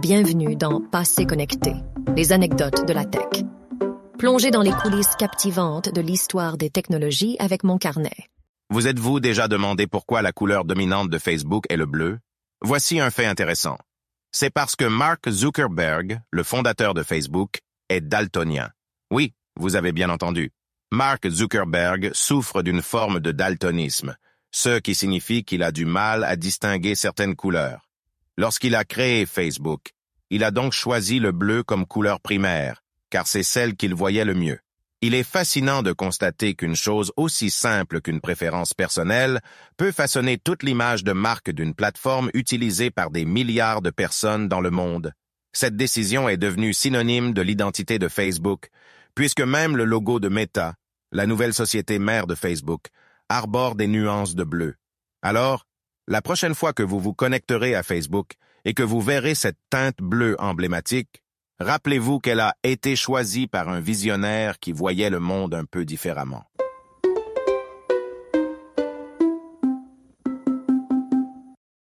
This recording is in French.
Bienvenue dans Passé connecté, les anecdotes de la tech. Plongez dans les coulisses captivantes de l'histoire des technologies avec mon carnet. Vous êtes-vous déjà demandé pourquoi la couleur dominante de Facebook est le bleu? Voici un fait intéressant. C'est parce que Mark Zuckerberg, le fondateur de Facebook, est daltonien. Oui, vous avez bien entendu. Mark Zuckerberg souffre d'une forme de daltonisme, ce qui signifie qu'il a du mal à distinguer certaines couleurs. Lorsqu'il a créé Facebook, il a donc choisi le bleu comme couleur primaire, car c'est celle qu'il voyait le mieux. Il est fascinant de constater qu'une chose aussi simple qu'une préférence personnelle peut façonner toute l'image de marque d'une plateforme utilisée par des milliards de personnes dans le monde. Cette décision est devenue synonyme de l'identité de Facebook, puisque même le logo de Meta, la nouvelle société mère de Facebook, arbore des nuances de bleu. Alors, la prochaine fois que vous vous connecterez à Facebook et que vous verrez cette teinte bleue emblématique, rappelez-vous qu'elle a été choisie par un visionnaire qui voyait le monde un peu différemment.